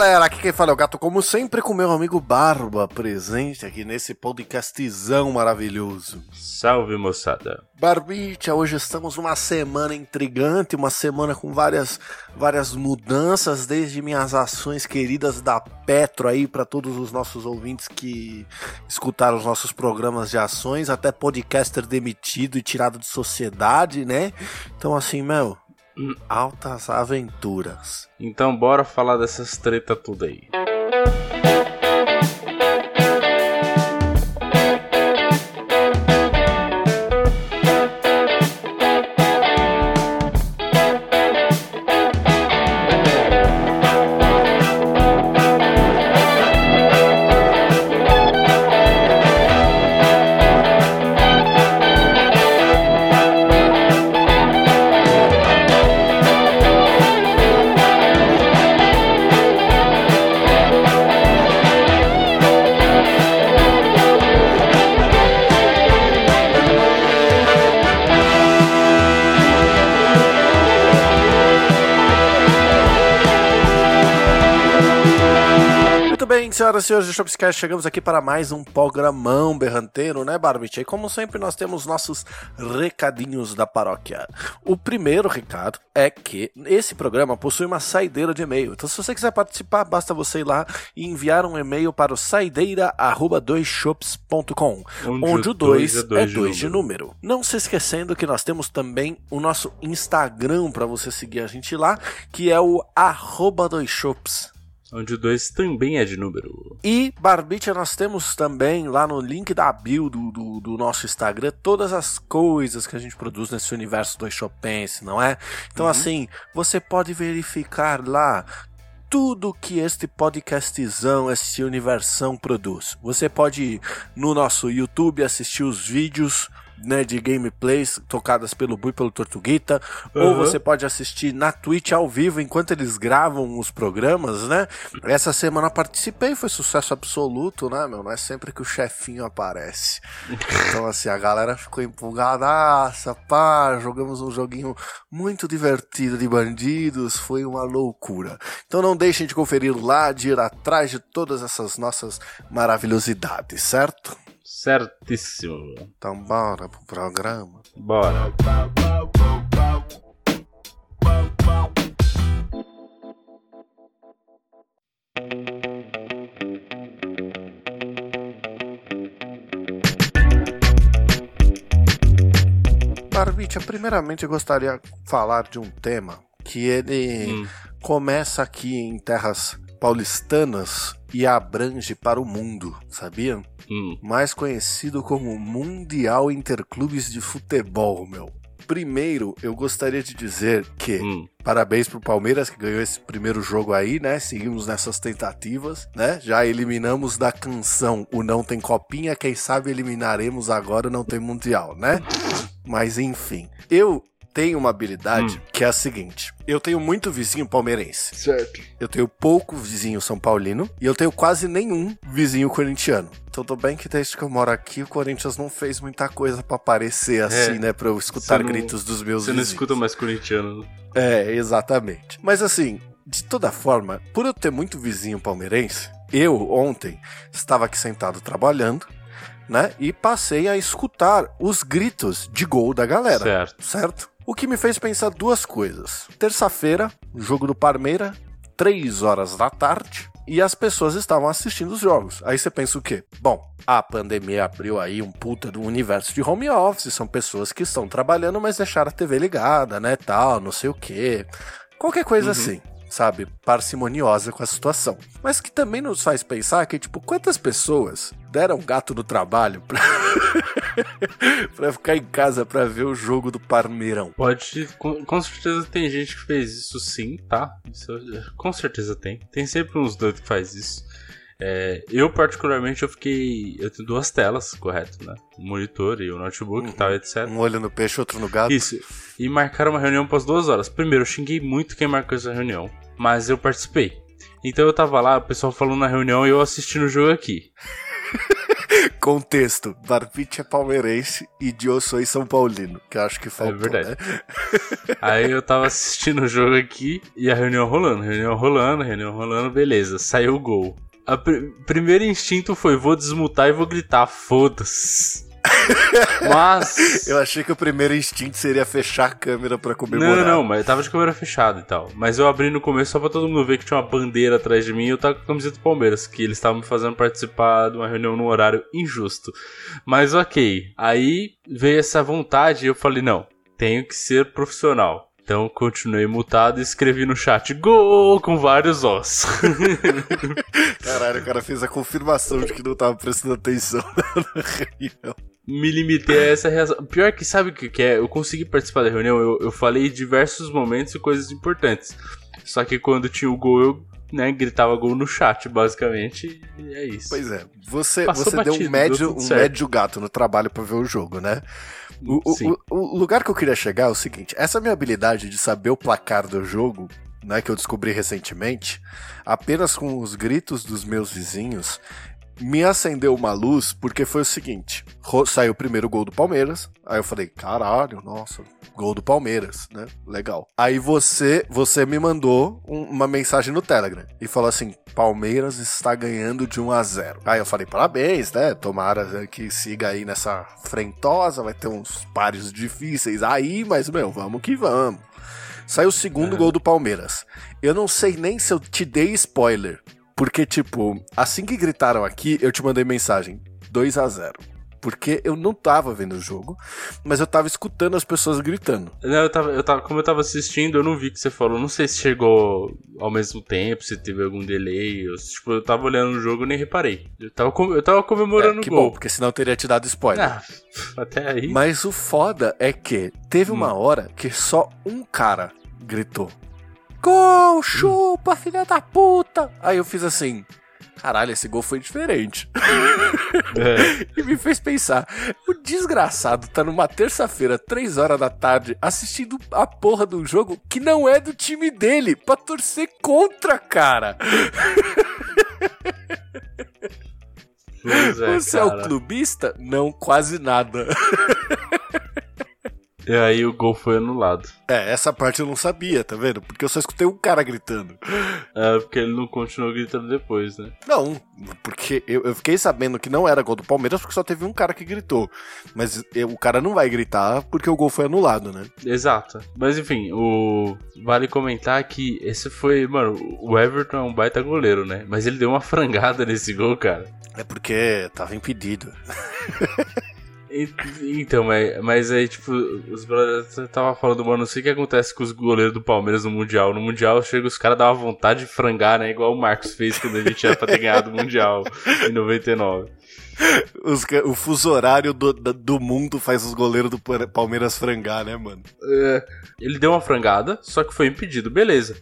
galera, aqui quem fala é o Gato, como sempre, com meu amigo Barba, presente aqui nesse podcastzão maravilhoso. Salve, moçada. Barbicha, hoje estamos numa semana intrigante, uma semana com várias, várias mudanças, desde minhas ações queridas da Petro aí para todos os nossos ouvintes que escutaram os nossos programas de ações, até podcaster demitido e tirado de sociedade, né? Então assim, meu, altas aventuras. Então bora falar dessas treta tudo aí. Bem, senhoras e senhores do Shopscast, chegamos aqui para mais um programão berranteiro, né, Barbit? E como sempre, nós temos nossos recadinhos da paróquia. O primeiro recado é que esse programa possui uma saideira de e-mail. Então, se você quiser participar, basta você ir lá e enviar um e-mail para o saideira.doisshops.com, Onde onde, o o 2 dois é é 2 dois de, de número. Não se esquecendo que nós temos também o nosso Instagram para você seguir a gente lá, que é o arroba doisshops. Onde o 2 também é de número. E, Barbicha, nós temos também lá no link da bio do, do, do nosso Instagram todas as coisas que a gente produz nesse universo do Chopense, não é? Então, assim, você pode verificar lá tudo que este podcastzão, esse universão produz. Você pode ir no nosso YouTube assistir os vídeos né, de gameplays tocadas pelo Bu e pelo Tortuguita, ou Uhum. você pode assistir na Twitch ao vivo enquanto eles gravam os programas, né? Essa semana participei, foi sucesso absoluto, né, meu? Não é sempre que o chefinho aparece. Então, assim, a galera ficou empolgadaça, pá, jogamos um joguinho muito divertido de bandidos, foi uma loucura. Então não deixem de conferir lá, de ir atrás de todas essas nossas maravilhosidades, certo? Certíssimo. Então bora pro programa. Bora. Barbicha, primeiramente eu gostaria de falar de um tema que ele Hum. começa aqui em terras paulistanas e abrange para o mundo, sabiam? Hum. mais conhecido como Mundial Interclubes de Futebol, meu. Primeiro, eu gostaria de dizer que Hum. parabéns pro Palmeiras que ganhou esse primeiro jogo aí, né? Seguimos nessas tentativas, né? Já eliminamos da canção o Não Tem Copinha, quem sabe eliminaremos agora o Não Tem Mundial, né? Mas enfim, eu tenho uma habilidade Hum. que é a seguinte: eu tenho muito vizinho palmeirense. Certo. Eu tenho pouco vizinho São Paulino e eu tenho quase nenhum vizinho corintiano. Então, Tudo bem que desde que eu moro aqui, o Corinthians não fez muita coisa pra aparecer assim, né? Pra eu escutar não- gritos dos meus Você não vizinhos. escuta mais corintiano. É, exatamente. Mas assim, de toda forma, por eu ter muito vizinho palmeirense, eu ontem estava aqui sentado trabalhando, né? E passei a escutar os gritos de gol da galera Certo. certo? O que me fez pensar duas coisas. Terça-feira, jogo do Parmeira, 3 horas da tarde, e as pessoas estavam assistindo os jogos. Aí você pensa o quê? Bom, a pandemia abriu aí um puta do universo de home office, são pessoas que estão trabalhando, mas deixaram a TV ligada, né, tal, não sei o quê. Qualquer coisa assim. Sabe, parcimoniosa com a situação. Mas que também nos faz pensar que, tipo, quantas pessoas deram gato no trabalho pra, pra ficar em casa pra ver o jogo do Parmeirão? Pode. Com, com certeza tem gente que fez isso sim, tá? Isso, com certeza tem. Tem sempre uns doidos que faz isso. É, eu, particularmente, eu fiquei. Eu tenho duas telas, correto, né? O monitor e o notebook e tal, etc. Um olho no peixe, outro no gato. Isso. E marcaram uma reunião para as duas horas. Primeiro, eu xinguei muito quem marcou essa reunião, mas eu participei. Então eu tava lá, o pessoal falando na reunião e eu assistindo o jogo aqui. Contexto: Barbite é palmeirense e Dio sou São Paulino, que eu acho que faltou, É verdade. né? Aí eu tava assistindo o jogo aqui e a reunião rolando, reunião rolando, reunião rolando, beleza, saiu o gol. A pr- primeiro instinto foi: vou desmutar e vou gritar, foda-se. Mas. Eu achei que o primeiro instinto seria fechar a câmera pra comemorar. Não, não, mas eu tava de câmera fechada e tal. Mas eu abri no começo só pra todo mundo ver que tinha uma bandeira atrás de mim e eu tava com a camiseta do Palmeiras, que eles estavam me fazendo participar de uma reunião num horário injusto. Mas ok. Aí veio essa vontade e eu falei, não, tenho que ser profissional. Então continuei mutado e escrevi no chat gol com vários ossos. Caralho, o cara fez a confirmação de que não tava prestando atenção na reunião. Me limitei a essa reação. Pior que sabe o que é? Eu consegui participar da reunião, eu, eu falei diversos momentos e coisas importantes. Só que quando tinha o gol, eu né, gritava gol no chat, basicamente, e é isso. Pois é, você, Passou você deu batido, um deu médio, tudo um certo. médio gato no trabalho pra ver o jogo, né? O, o- o lugar que eu queria chegar é o seguinte: essa minha habilidade de saber o placar do jogo, né, que eu descobri recentemente, apenas com os gritos dos meus vizinhos, me acendeu uma luz porque foi o seguinte: saiu o primeiro gol do Palmeiras, aí eu falei, caralho, nossa, gol do Palmeiras, né? Legal. Aí você, você me mandou um- uma mensagem no Telegram e falou assim: Palmeiras está ganhando de 1 a 0. Aí eu falei, parabéns, né? Tomara que siga aí nessa frentosa, vai ter uns pares difíceis aí, mas, meu, vamos que vamos. Saiu o segundo Uhum. gol do Palmeiras. Eu não sei nem se eu te dei spoiler. Porque, tipo, assim que gritaram aqui, eu te mandei mensagem: 2 a 0 Porque eu não tava vendo o jogo, mas eu tava escutando as pessoas gritando. Não, eu tava, eu tava, como eu tava assistindo, eu não vi o que você falou. Não sei se chegou ao mesmo tempo, se teve algum delay. Eu, tipo, eu tava olhando o jogo e nem reparei. Eu tava, com- eu tava comemorando É, que o gol. bom, porque senão eu teria te dado spoiler. Ah, até aí. Mas o foda é que teve uma hora que só um cara gritou: Gol, chupa, filha da puta! Aí eu fiz assim: caralho, esse gol foi diferente. É. E me fez pensar: o desgraçado tá numa terça-feira, três horas da tarde, assistindo a porra do jogo que não é do time dele, pra torcer contra, cara. Pois é, Você é o cara. clubista? Não, quase nada. E aí o gol foi anulado. É, essa parte eu não sabia, tá vendo? Porque eu só escutei um cara gritando. É, porque ele não continuou gritando depois, né? Não, porque eu, eu fiquei sabendo que não era gol do Palmeiras porque só teve um cara que gritou. Mas eu- o cara não vai gritar porque o gol foi anulado, né? Exato. Mas enfim, o vale comentar que esse foi, mano, o Everton é um baita goleiro, né? Mas ele deu uma frangada nesse gol, cara. É porque tava impedido. Então, mas, mas aí, tipo, os brothers tava falando, mano, não sei o que acontece com os goleiros do Palmeiras no Mundial. No Mundial, chega os caras dão vontade de frangar, né? Igual o Marcos fez quando a gente era pra ter ganhado o Mundial em 99. Os o fuso horário do, do mundo faz os goleiros do Pa- Palmeiras frangar, né, mano? É, ele deu uma frangada, só que foi impedido, beleza.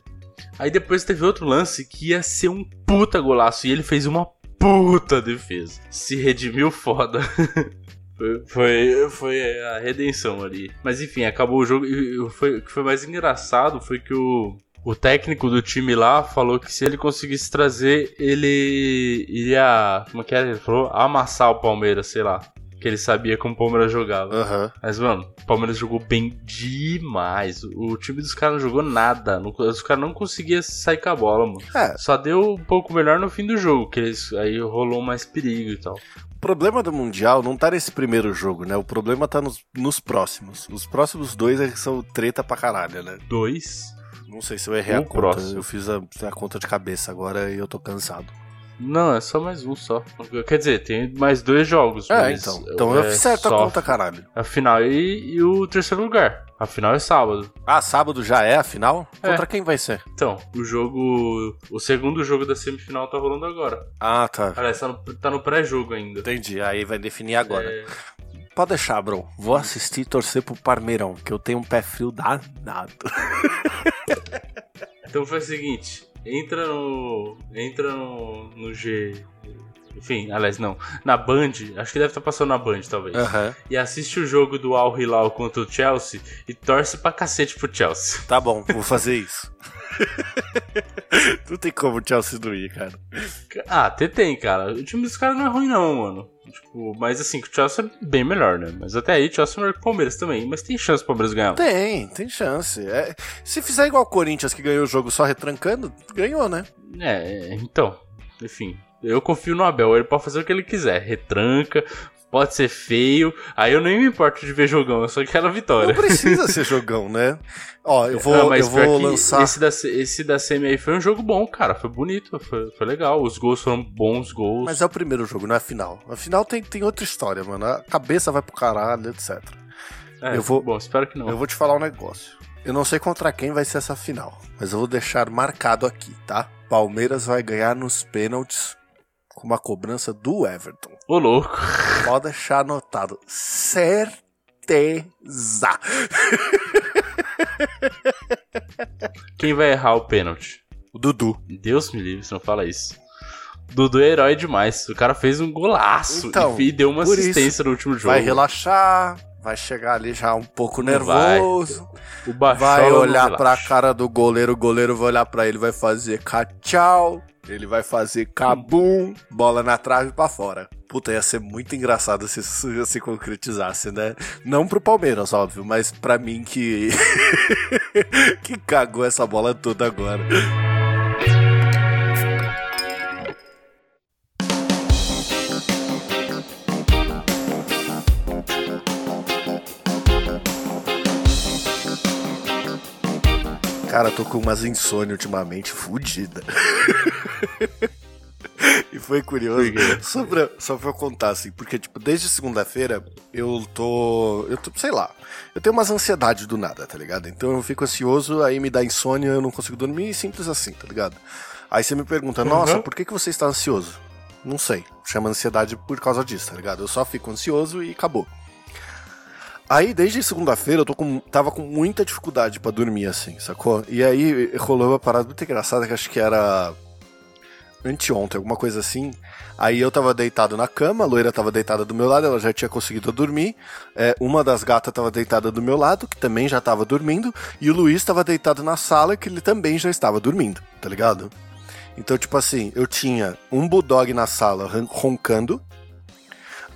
Aí depois teve outro lance que ia ser um puta golaço e ele fez uma puta defesa. Se redimiu foda. Foi, foi, foi a redenção ali. Mas enfim, acabou o jogo. E foi- o que foi mais engraçado foi que o, o técnico do time lá falou que se ele conseguisse trazer, ele iria. Como é que era? Ele falou? Amassar o Palmeiras, sei lá. Que ele sabia como o Palmeiras jogava. Aham. Mas, mano, o Palmeiras jogou bem demais. O time dos caras não jogou nada. Os caras não conseguiam sair com a bola, mano. É, Só deu um pouco melhor no fim do jogo, que eles, aí rolou mais perigo e tal. o problema do Mundial não tá nesse primeiro jogo, né? O problema tá nos, nos próximos. Os próximos dois é são treta pra caralho, né? Dois? Não sei se eu errei O a conta. próximo. Eu fiz a, a conta de cabeça agora e eu tô cansado. Não, é só mais um só. Quer dizer, tem mais dois jogos. É, então. Então eu é fiz certa só conta, caralho. A final e, e o terceiro lugar. A final é sábado. Ah, sábado já é a final? É. Contra quem vai ser? Então, o jogo. O segundo jogo da semifinal tá rolando agora. Ah, tá. Aliás, tá no, tá no pré-jogo ainda. Entendi. Aí vai definir agora. É, Pode deixar, bro. Vou assistir e torcer pro Parmeirão, que eu tenho um pé frio danado. Então foi o seguinte, entra no. Entra no, no G. Enfim, aliás, não. Na Band, acho que deve estar passando na Band, talvez. Aham. E assiste o jogo do Al Hilal contra o Chelsea e torce pra cacete pro Chelsea. Tá bom, vou fazer isso. não tem como o Chelsea não ir, cara. Ah, até tem, cara. O time dos caras não é ruim, não, mano. Tipo, mas assim, o Chelsea é bem melhor, né? Mas até aí, o Chelsea é melhor que o Palmeiras também. Mas tem chance o Palmeiras ganhar. Tem, tem chance. É, se fizer igual o Corinthians, que ganhou o jogo só retrancando, ganhou, né? É, então. Enfim, eu confio no Abel. Ele pode fazer o que ele quiser. Retranca, pode ser feio. Aí eu nem me importo de ver jogão, eu só quero a vitória. Não precisa ser jogão, né? Ó, eu vou, Não, eu vou lançar. Esse da, esse da Semi aí foi um jogo bom, cara. Foi bonito, foi, foi legal. Os gols foram bons gols. Mas é o primeiro jogo, não é a final. A final tem, tem outra história, mano. A cabeça vai pro caralho, etc. É, eu vou, bom, espero que não. Eu vou te falar um negócio. Eu não sei contra quem vai ser essa final, mas eu vou deixar marcado aqui, tá? Palmeiras vai ganhar nos pênaltis com uma cobrança do Everton. Ô, louco. Pode deixar anotado. Certeza. Quem vai errar o pênalti? O Dudu. Deus me livre, você não fala isso. Dudu é herói demais. O cara fez um golaço então, e deu uma assistência isso, no último jogo. Vai relaxar, vai chegar ali já um pouco não nervoso. Vai, vai olhar pra cara do goleiro, o goleiro vai olhar pra ele vai fazer tchau. Ele vai fazer cabum, bola na trave para fora. Puta, ia ser muito engraçado se isso se concretizasse, né? Não pro Palmeiras, óbvio, mas pra mim que. que cagou essa bola toda agora. Cara, tô com umas insônia ultimamente fudida. e foi curioso. Só pra, só pra eu contar, assim, porque, tipo, desde segunda-feira eu tô. Eu tô, sei lá. Eu tenho umas ansiedades do nada, tá ligado? Então eu fico ansioso, aí me dá insônia, eu não consigo dormir, simples assim, tá ligado? Aí você me pergunta, nossa, uhum. por que, que você está ansioso? Não sei. Chama ansiedade por causa disso, tá ligado? Eu só fico ansioso e acabou. Aí, desde segunda-feira, eu tô com, tava com muita dificuldade para dormir, assim, sacou? E aí rolou uma parada muito engraçada que acho que era anteontem, alguma coisa assim. Aí eu tava deitado na cama, a loira tava deitada do meu lado, ela já tinha conseguido dormir. É, uma das gatas tava deitada do meu lado, que também já tava dormindo. E o Luiz tava deitado na sala, que ele também já estava dormindo, tá ligado? Então, tipo assim, eu tinha um bulldog na sala roncando,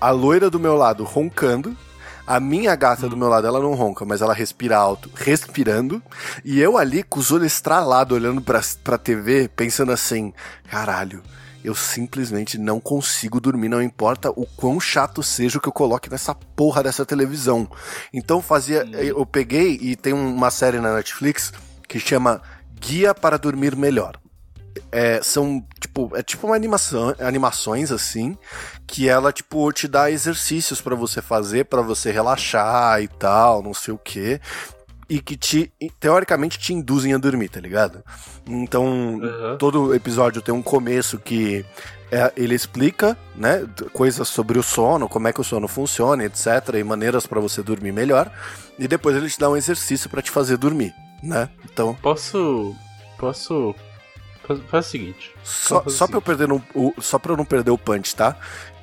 a loira do meu lado roncando, a minha gata do meu lado, ela não ronca, mas ela respira alto, respirando. E eu ali com os olhos estralados, olhando pra, pra TV, pensando assim: caralho, eu simplesmente não consigo dormir, não importa o quão chato seja o que eu coloque nessa porra dessa televisão. Então fazia. Hum. Eu peguei e tem uma série na Netflix que chama Guia para Dormir Melhor é, são tipo é tipo uma animação animações assim que ela tipo te dá exercícios para você fazer para você relaxar e tal não sei o que e que te teoricamente te induzem a dormir tá ligado então uhum. todo episódio tem um começo que é, ele explica né coisas sobre o sono como é que o sono funciona etc e maneiras para você dormir melhor e depois ele te dá um exercício para te fazer dormir né então posso posso Faz, faz o seguinte. Só, só pra eu perder no, o, só pra eu não perder o punch, tá?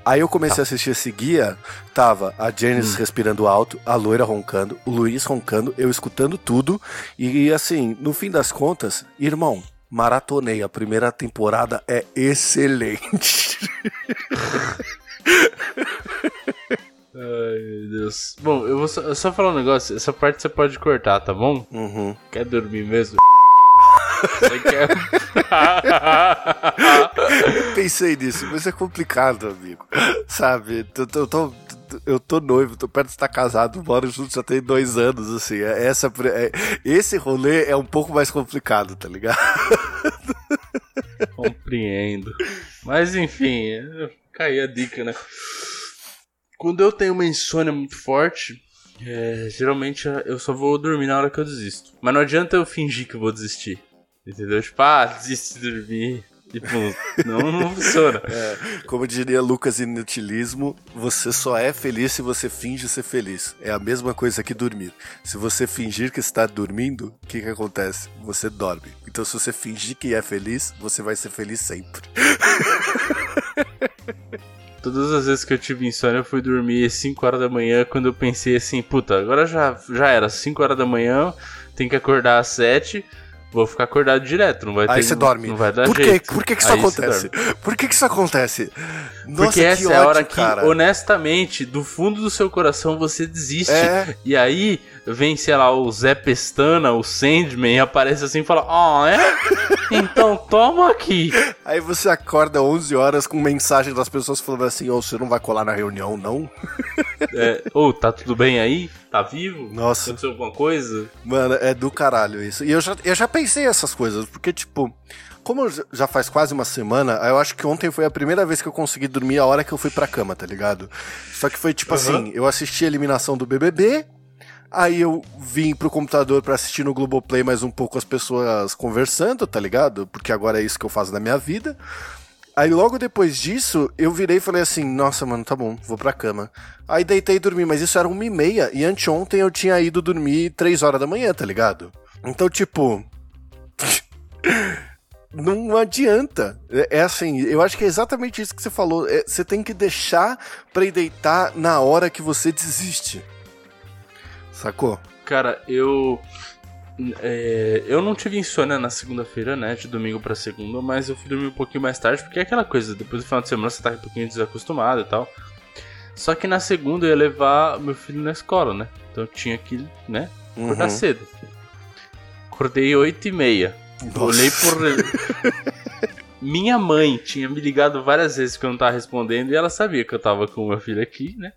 Aí eu comecei tá. a assistir esse guia, tava a Janice hum. respirando alto, a loira roncando, o Luiz roncando, eu escutando tudo, e assim, no fim das contas, irmão, maratonei, a primeira temporada é excelente. Ai, meu Deus. Bom, eu vou só, só, falar um negócio, essa parte você pode cortar, tá bom? Uhum. Quer dormir mesmo? Eu pensei nisso, mas é complicado, amigo. Sabe? Eu tô, tô, eu tô noivo, tô perto de estar casado, moro junto já tem dois anos, assim. É, essa, é, esse rolê é um pouco mais complicado, tá ligado? Compreendo. Mas enfim, caiu a dica, né? Quando eu tenho uma insônia muito forte, é, geralmente eu só vou dormir na hora que eu desisto. Mas não adianta eu fingir que eu vou desistir. Entendeu? Tipo, ah, desiste de dormir. Tipo, não, não funciona. É, como diria Lucas Inutilismo, você só é feliz se você finge ser feliz. É a mesma coisa que dormir. Se você fingir que está dormindo, o que, que acontece? Você dorme. Então, se você fingir que é feliz, você vai ser feliz sempre. Todas as vezes que eu tive insônia, eu fui dormir 5 horas da manhã quando eu pensei assim, puta, agora já, já era, 5 horas da manhã, tem que acordar às 7 vou ficar acordado direto, não vai ter Aí você dorme. Não vai dar Por, jeito. quê? Por que, que isso Aí acontece? Por que, que isso acontece? Nossa, Porque que essa ódio, é a hora que, cara. honestamente, do fundo do seu coração você desiste. É. E aí vem, sei lá, o Zé Pestana, o Sandman, e aparece assim e fala: Ah, é? Então toma aqui. Aí você acorda 11 horas com mensagem das pessoas falando assim: Ô, você não vai colar na reunião, não? É, Ô, tá tudo bem aí? Tá vivo? Nossa. Aconteceu alguma coisa? Mano, é do caralho isso. E eu já, eu já pensei essas coisas, porque, tipo, como já faz quase uma semana, eu acho que ontem foi a primeira vez que eu consegui dormir a hora que eu fui pra cama, tá ligado? Só que foi tipo Uhum. assim: eu assisti a eliminação do BBB. Aí eu vim pro computador pra assistir no Globoplay mais um pouco as pessoas conversando, tá ligado? Porque agora é isso que eu faço na minha vida. Aí logo depois disso, eu virei e falei assim, nossa, mano, tá bom, vou pra cama. Aí deitei e dormi, mas isso era uma e meia, e anteontem eu tinha ido dormir três horas da manhã, tá ligado? Então, tipo... Não adianta. É, é assim, eu acho que é exatamente isso que você falou. É, você tem que deixar pra ir deitar na hora que você desiste. Sacou? Cara, eu. É, eu não tive insônia na segunda-feira, né? De domingo pra segunda, mas eu fui dormir um pouquinho mais tarde, porque é aquela coisa, depois do final de semana você tá um pouquinho desacostumado e tal. Só que na segunda eu ia levar meu filho na escola, né? Então eu tinha que, né, acordar Uhum. cedo. Acordei 8 e meia. Nossa. Olhei por. Minha mãe tinha me ligado várias vezes que eu não tava respondendo e ela sabia que eu tava com meu filho aqui, né?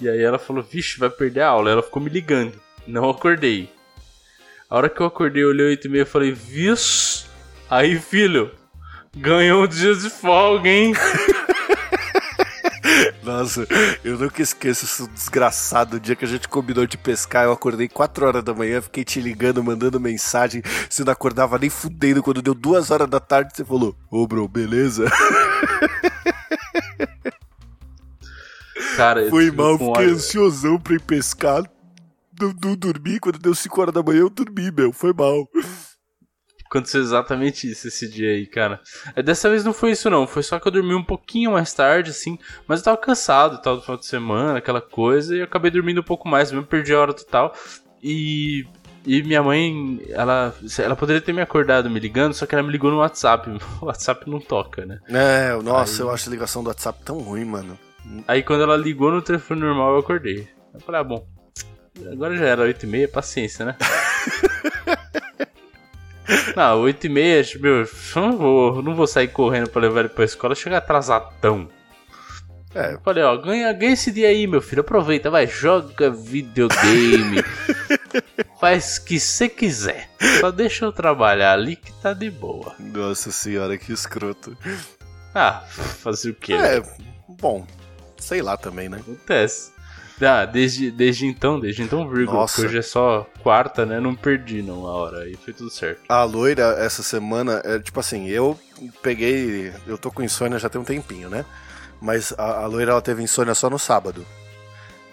E aí ela falou, vixe, vai perder a aula. Ela ficou me ligando. Não acordei. A hora que eu acordei, eu olhei 8 e meia e falei, vixe. Aí, filho, ganhou um dia de folga, hein? Nossa, eu nunca esqueço esse desgraçado dia que a gente combinou de pescar. Eu acordei 4 horas da manhã, fiquei te ligando, mandando mensagem. Você não acordava nem fudendo. Quando deu 2 horas da tarde, você falou: Ô, bro, beleza? Cara, Foi mal, fiquei ansiosão pra ir pescar. Não, não dormi. Quando deu 5 horas da manhã, eu dormi, meu. Foi mal. Aconteceu exatamente isso esse dia aí, cara. É, Dessa vez não foi isso, não. Foi só que eu dormi um pouquinho mais tarde, assim. Mas eu tava cansado e tal do final de semana, aquela coisa. E eu acabei dormindo um pouco mais, mesmo perdi a hora total. E. E minha mãe, ela, ela poderia ter me acordado me ligando, só que ela me ligou no WhatsApp. O WhatsApp não toca, né? É, nossa, Aí- eu acho a ligação do WhatsApp tão ruim, mano. Aí quando ela ligou no telefone normal, eu acordei. Eu falei, ah, bom. Agora já era 8 e meia, paciência, né? Não, 8 e meia, meu, eu não vou, não vou sair correndo pra levar ele pra escola, chegar atrasadão. É. Falei, ó, ganha, ganha esse dia aí, meu filho, aproveita, vai, joga videogame, faz o que você quiser. Só deixa eu trabalhar ali que tá de boa. Nossa senhora, que escroto. Ah, fazer o quê? né? É, bom, sei lá também, né? Acontece. Ah, desde, desde então, desde então, vírgula, Nossa. porque hoje é só quarta, né? Não perdi não a hora, aí foi tudo certo. A loira, essa semana, é tipo assim, eu peguei. Eu tô com insônia já tem um tempinho, né? Mas a, a loira ela teve insônia só no sábado.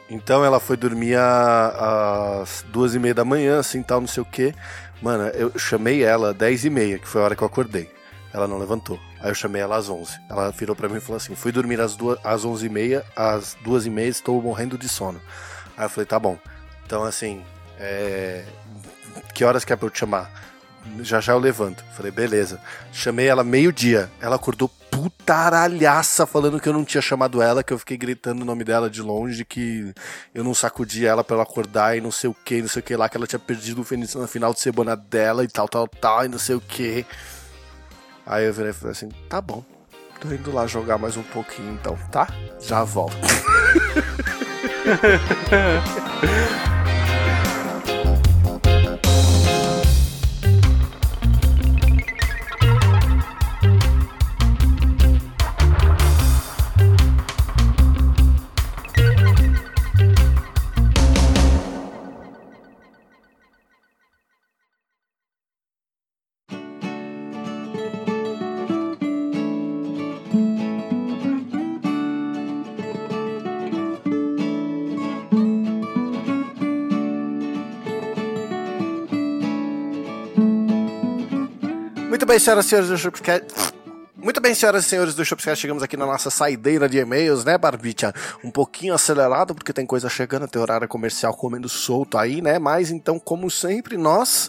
Então ela foi dormir às duas e meia da manhã, assim tal, não sei o que. Mano, eu chamei ela às dez e meia, que foi a hora que eu acordei. Ela não levantou. Aí eu chamei ela às onze. Ela virou pra mim e falou assim: fui dormir às, duas, às onze e meia, às duas e meia estou morrendo de sono. Aí eu falei: tá bom. Então assim, é... que horas que é pra eu te chamar? Já já eu levanto. Falei, beleza. Chamei ela meio-dia. Ela acordou putaralhaça falando que eu não tinha chamado ela, que eu fiquei gritando o nome dela de longe, que eu não sacudi ela pra ela acordar e não sei o que, não sei o que lá, que ela tinha perdido o feliz na final de semana dela e tal, tal, tal, e não sei o que. Aí eu virei e falei assim, tá bom. Tô indo lá jogar mais um pouquinho então, tá? Já volto. bem, senhoras e senhores do Shopscast. Muito bem, senhoras e senhores do Shopscast, chegamos aqui na nossa saideira de e-mails, né, Barbicha? Um pouquinho acelerado, porque tem coisa chegando, tem horário comercial comendo solto aí, né? Mas então, como sempre, nós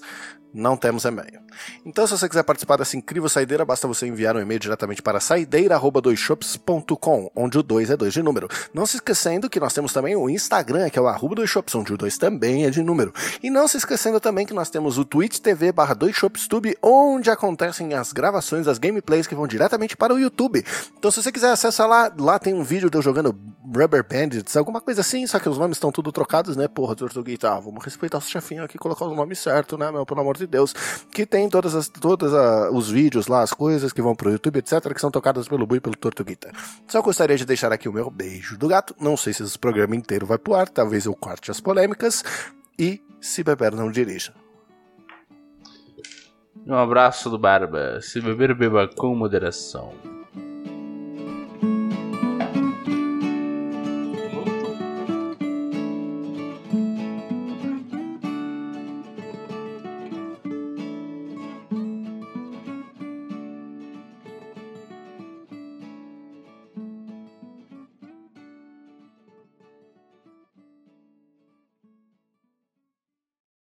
não temos e-mail. Então, se você quiser participar dessa incrível saideira, basta você enviar um e-mail diretamente para saideira.doisshops.com, onde o 2 é 2 de número. Não se esquecendo que nós temos também o Instagram, que é o arroba doisshops, onde o 2 também é de número. E não se esquecendo também que nós temos o Twitch TV barra doishopstube, onde acontecem as gravações, as gameplays que vão diretamente para o YouTube. Então, se você quiser acessar lá, lá tem um vídeo de eu jogando Rubber Bandits, alguma coisa assim, só que os nomes estão tudo trocados, né? Porra, Tortuguita, ah, vamos respeitar os chefinhos aqui e colocar o nome certo, né, meu? Pelo amor de Deus. Que tem todas as todas a, os vídeos lá, as coisas que vão pro YouTube, etc, que são tocadas pelo Bui e pelo Tortuguita. Só gostaria de deixar aqui o meu beijo do gato. Não sei se esse programa inteiro vai pro ar, talvez eu corte as polêmicas e se beber não dirija. Um abraço do Barba. Se beber, beba com moderação.